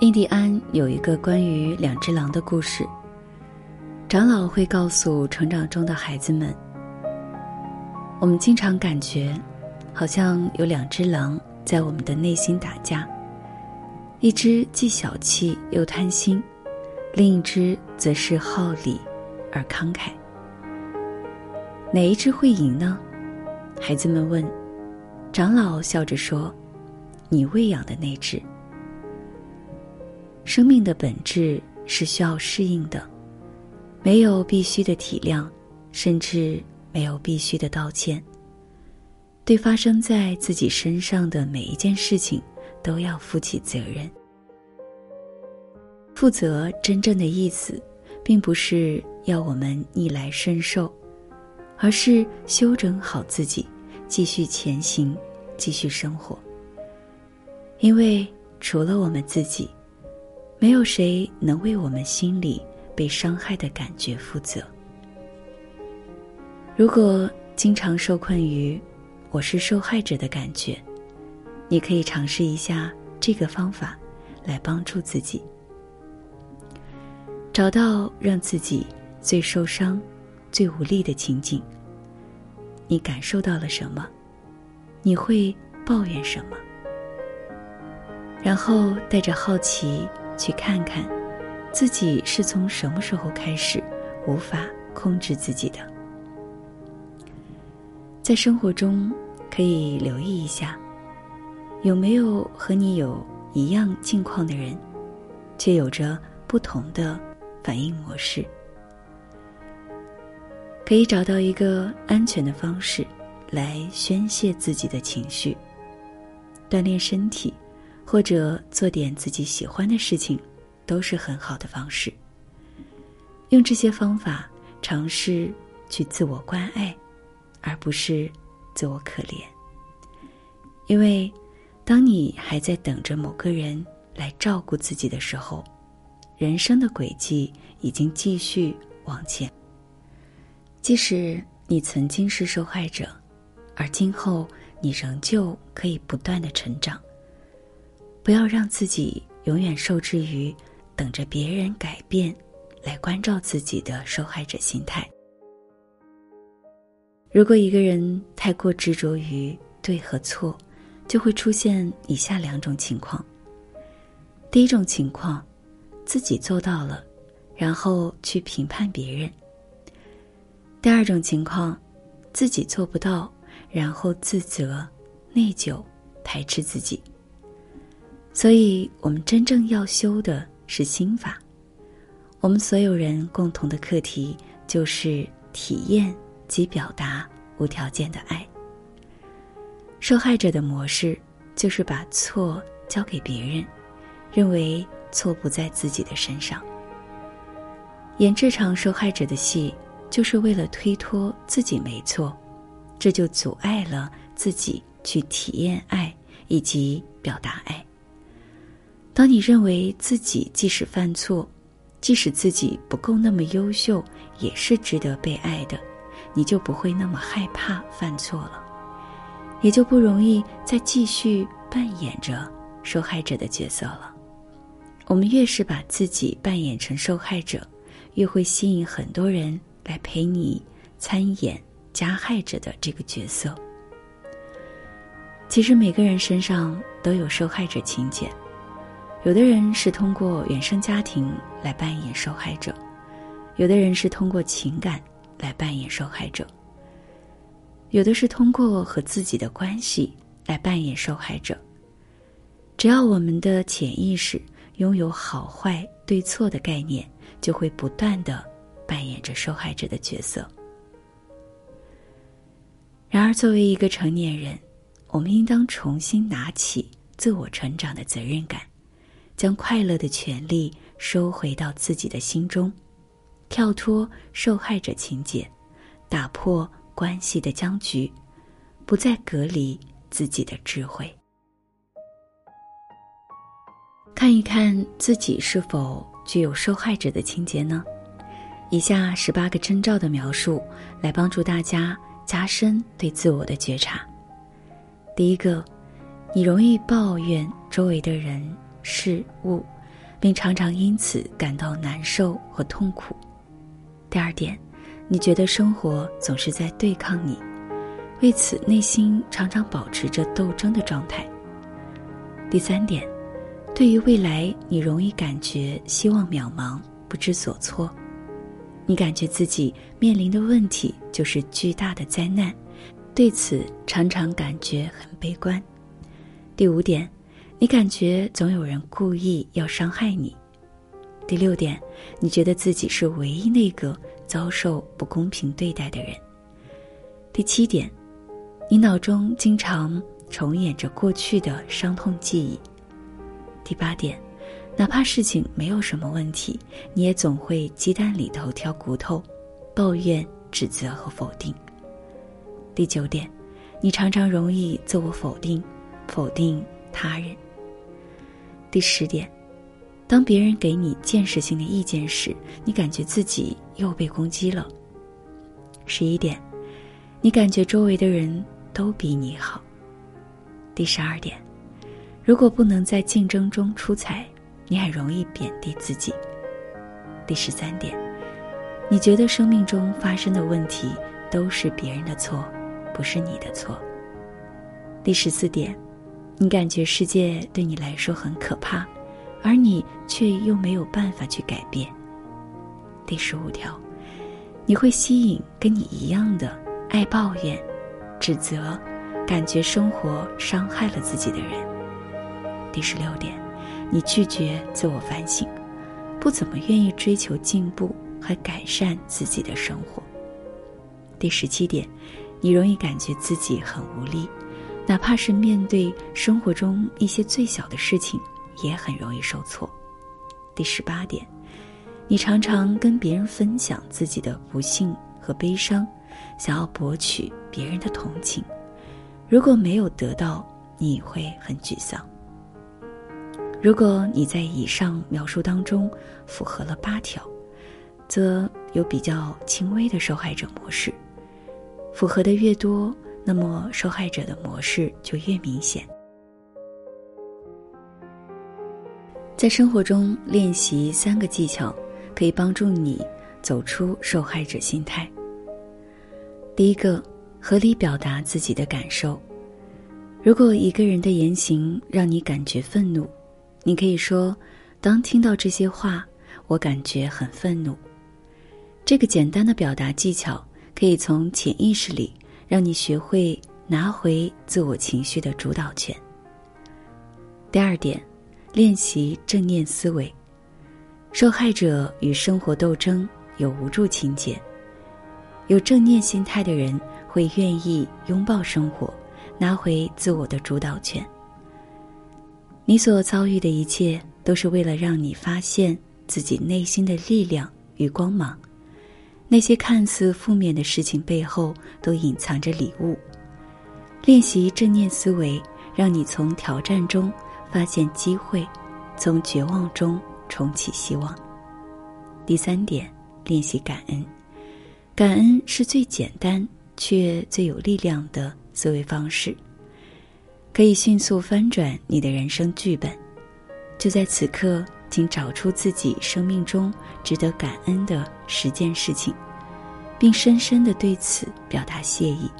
印第安有一个关于两只狼的故事。长老会告诉成长中的孩子们：“我们经常感觉，好像有两只狼在我们的内心打架，一只既小气又贪心，另一只则是好礼而慷慨。哪一只会赢呢？”孩子们问。长老笑着说：“你喂养的那只。生命的本质是需要适应的。”没有必须的体谅，甚至没有必须的道歉。对发生在自己身上的每一件事情，都要负起责任。负责真正的意思，并不是要我们逆来顺受，而是修整好自己，继续前行，继续生活。因为除了我们自己，没有谁能为我们心里。被伤害的感觉负责。如果经常受困于“我是受害者”的感觉，你可以尝试一下这个方法，来帮助自己找到让自己最受伤、最无力的情景。你感受到了什么？你会抱怨什么？然后带着好奇去看看。自己是从什么时候开始无法控制自己的？在生活中，可以留意一下，有没有和你有一样境况的人，却有着不同的反应模式。可以找到一个安全的方式来宣泄自己的情绪，锻炼身体，或者做点自己喜欢的事情。都是很好的方式。用这些方法尝试去自我关爱，而不是自我可怜。因为，当你还在等着某个人来照顾自己的时候，人生的轨迹已经继续往前。即使你曾经是受害者，而今后你仍旧可以不断的成长。不要让自己永远受制于。等着别人改变，来关照自己的受害者心态。如果一个人太过执着于对和错，就会出现以下两种情况。第一种情况，自己做到了，然后去评判别人；第二种情况，自己做不到，然后自责、内疚、排斥自己。所以，我们真正要修的。是心法，我们所有人共同的课题就是体验及表达无条件的爱。受害者的模式就是把错交给别人，认为错不在自己的身上。演这场受害者的戏，就是为了推脱自己没错，这就阻碍了自己去体验爱以及表达爱。当你认为自己即使犯错，即使自己不够那么优秀，也是值得被爱的，你就不会那么害怕犯错了，也就不容易再继续扮演着受害者的角色了。我们越是把自己扮演成受害者，越会吸引很多人来陪你参演加害者的这个角色。其实每个人身上都有受害者情节。有的人是通过原生家庭来扮演受害者，有的人是通过情感来扮演受害者，有的是通过和自己的关系来扮演受害者。只要我们的潜意识拥有好坏对错的概念，就会不断的扮演着受害者的角色。然而，作为一个成年人，我们应当重新拿起自我成长的责任感。将快乐的权利收回到自己的心中，跳脱受害者情节，打破关系的僵局，不再隔离自己的智慧。看一看自己是否具有受害者的情节呢？以下十八个征兆的描述，来帮助大家加深对自我的觉察。第一个，你容易抱怨周围的人事物，并常常因此感到难受和痛苦。第二点，你觉得生活总是在对抗你，为此内心常常保持着斗争的状态。第三点，对于未来，你容易感觉希望渺茫，不知所措。你感觉自己面临的问题就是巨大的灾难，对此常常感觉很悲观。第五点，你感觉总有人故意要伤害你。第六点，你觉得自己是唯一那个遭受不公平对待的人。第七点，你脑中经常。重演着过去的伤痛记忆。第八点，哪怕事情没有什么问题，你也总会鸡蛋里头挑骨头，抱怨、指责和否定。第九点，你常常容易自我否定，否定他人。第十点，当别人给你建设性的意见时，你感觉自己又被攻击了。十一点，你感觉周围的人都比你好。第十二点，如果不能在竞争中出彩，你很容易贬低自己。第十三点，你觉得生命中发生的问题都是别人的错，不是你的错。第十四点，你感觉世界对你来说很可怕，而你却又没有办法去改变。第十五条，你会吸引跟你一样的爱抱怨、指责。感觉生活伤害了自己的人。第十六点，你拒绝自我反省，不怎么愿意追求进步和改善自己的生活。第十七点，你容易感觉自己很无力，哪怕是面对生活中一些最小的事情，也很容易受挫。第十八点，你常常跟别人分享自己的不幸和悲伤，想要博取别人的同情。如果没有得到，你会很沮丧。如果你在以上描述当中符合了八条，则有比较轻微的受害者模式；符合的越多，那么受害者的模式就越明显。在生活中练习三个技巧，可以帮助你走出受害者心态。第一个。合理表达自己的感受。如果一个人的言行让你感觉愤怒，你可以说：“当听到这些话，我感觉很愤怒。”这个简单的表达技巧可以从潜意识里让你学会拿回自我情绪的主导权。第二点，练习正念思维。受害者与生活斗争有无助情节，有正念心态的人。会愿意拥抱生活，拿回自我的主导权。你所遭遇的一切，都是为了让你发现自己内心的力量与光芒。那些看似负面的事情背后，都隐藏着礼物。练习正念思维，让你从挑战中发现机会，从绝望中重启希望。第三点，练习感恩。感恩是最简单。却最有力量的思维方式，可以迅速翻转你的人生剧本。就在此刻，请找出自己生命中值得感恩的十件事情，并深深的对此表达谢意。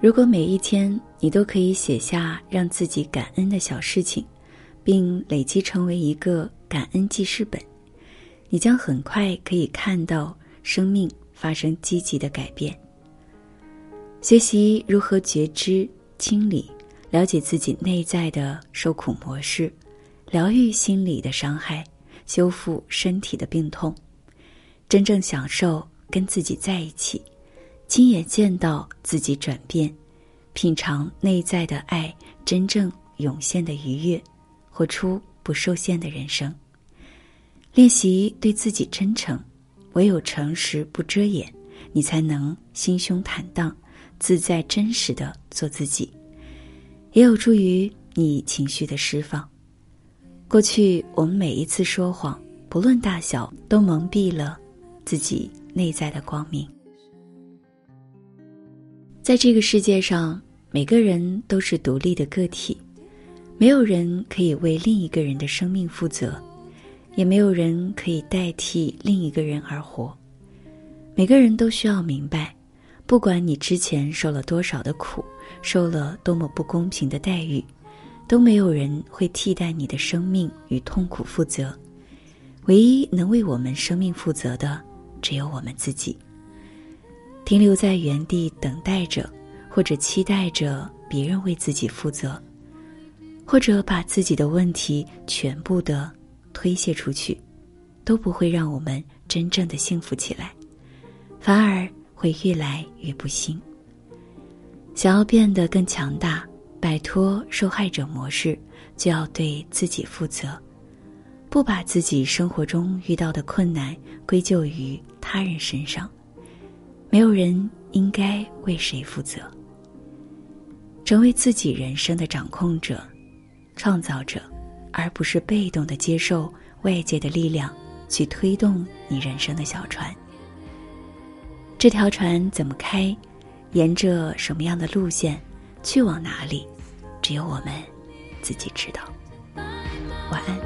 如果每一天你都可以写下让自己感恩的小事情，并累积成为一个感恩记事本，你将很快可以看到生命发生积极的改变。学习如何觉知、清理、了解自己内在的受苦模式，疗愈心理的伤害，修复身体的病痛，真正享受跟自己在一起，亲眼见到自己转变，品尝内在的爱真正涌现的愉悦，活出不受限的人生。练习对自己真诚，唯有诚实不遮掩，你才能心胸坦荡。自在真实的做自己，也有助于你情绪的释放。过去我们每一次说谎，不论大小，都蒙蔽了自己内在的光明。在这个世界上，每个人都是独立的个体，没有人可以为另一个人的生命负责，也没有人可以代替另一个人而活。每个人都需要明白，不管你之前受了多少的苦，受了多么不公平的待遇，都没有人会替代你的生命与痛苦负责。唯一能为我们生命负责的，只有我们自己。停留在原地等待着，或者期待着别人为自己负责，或者把自己的问题全部的推卸出去，都不会让我们真正的幸福起来，反而会越来越不幸。想要变得更强大，摆脱受害者模式，就要对自己负责。不把自己生活中遇到的困难归咎于他人身上，没有人应该为谁负责。成为自己人生的掌控者、创造者，而不是被动的接受外界的力量去推动你人生的小船。这条船怎么开，沿着什么样的路线，去往哪里，只有我们自己知道。晚安。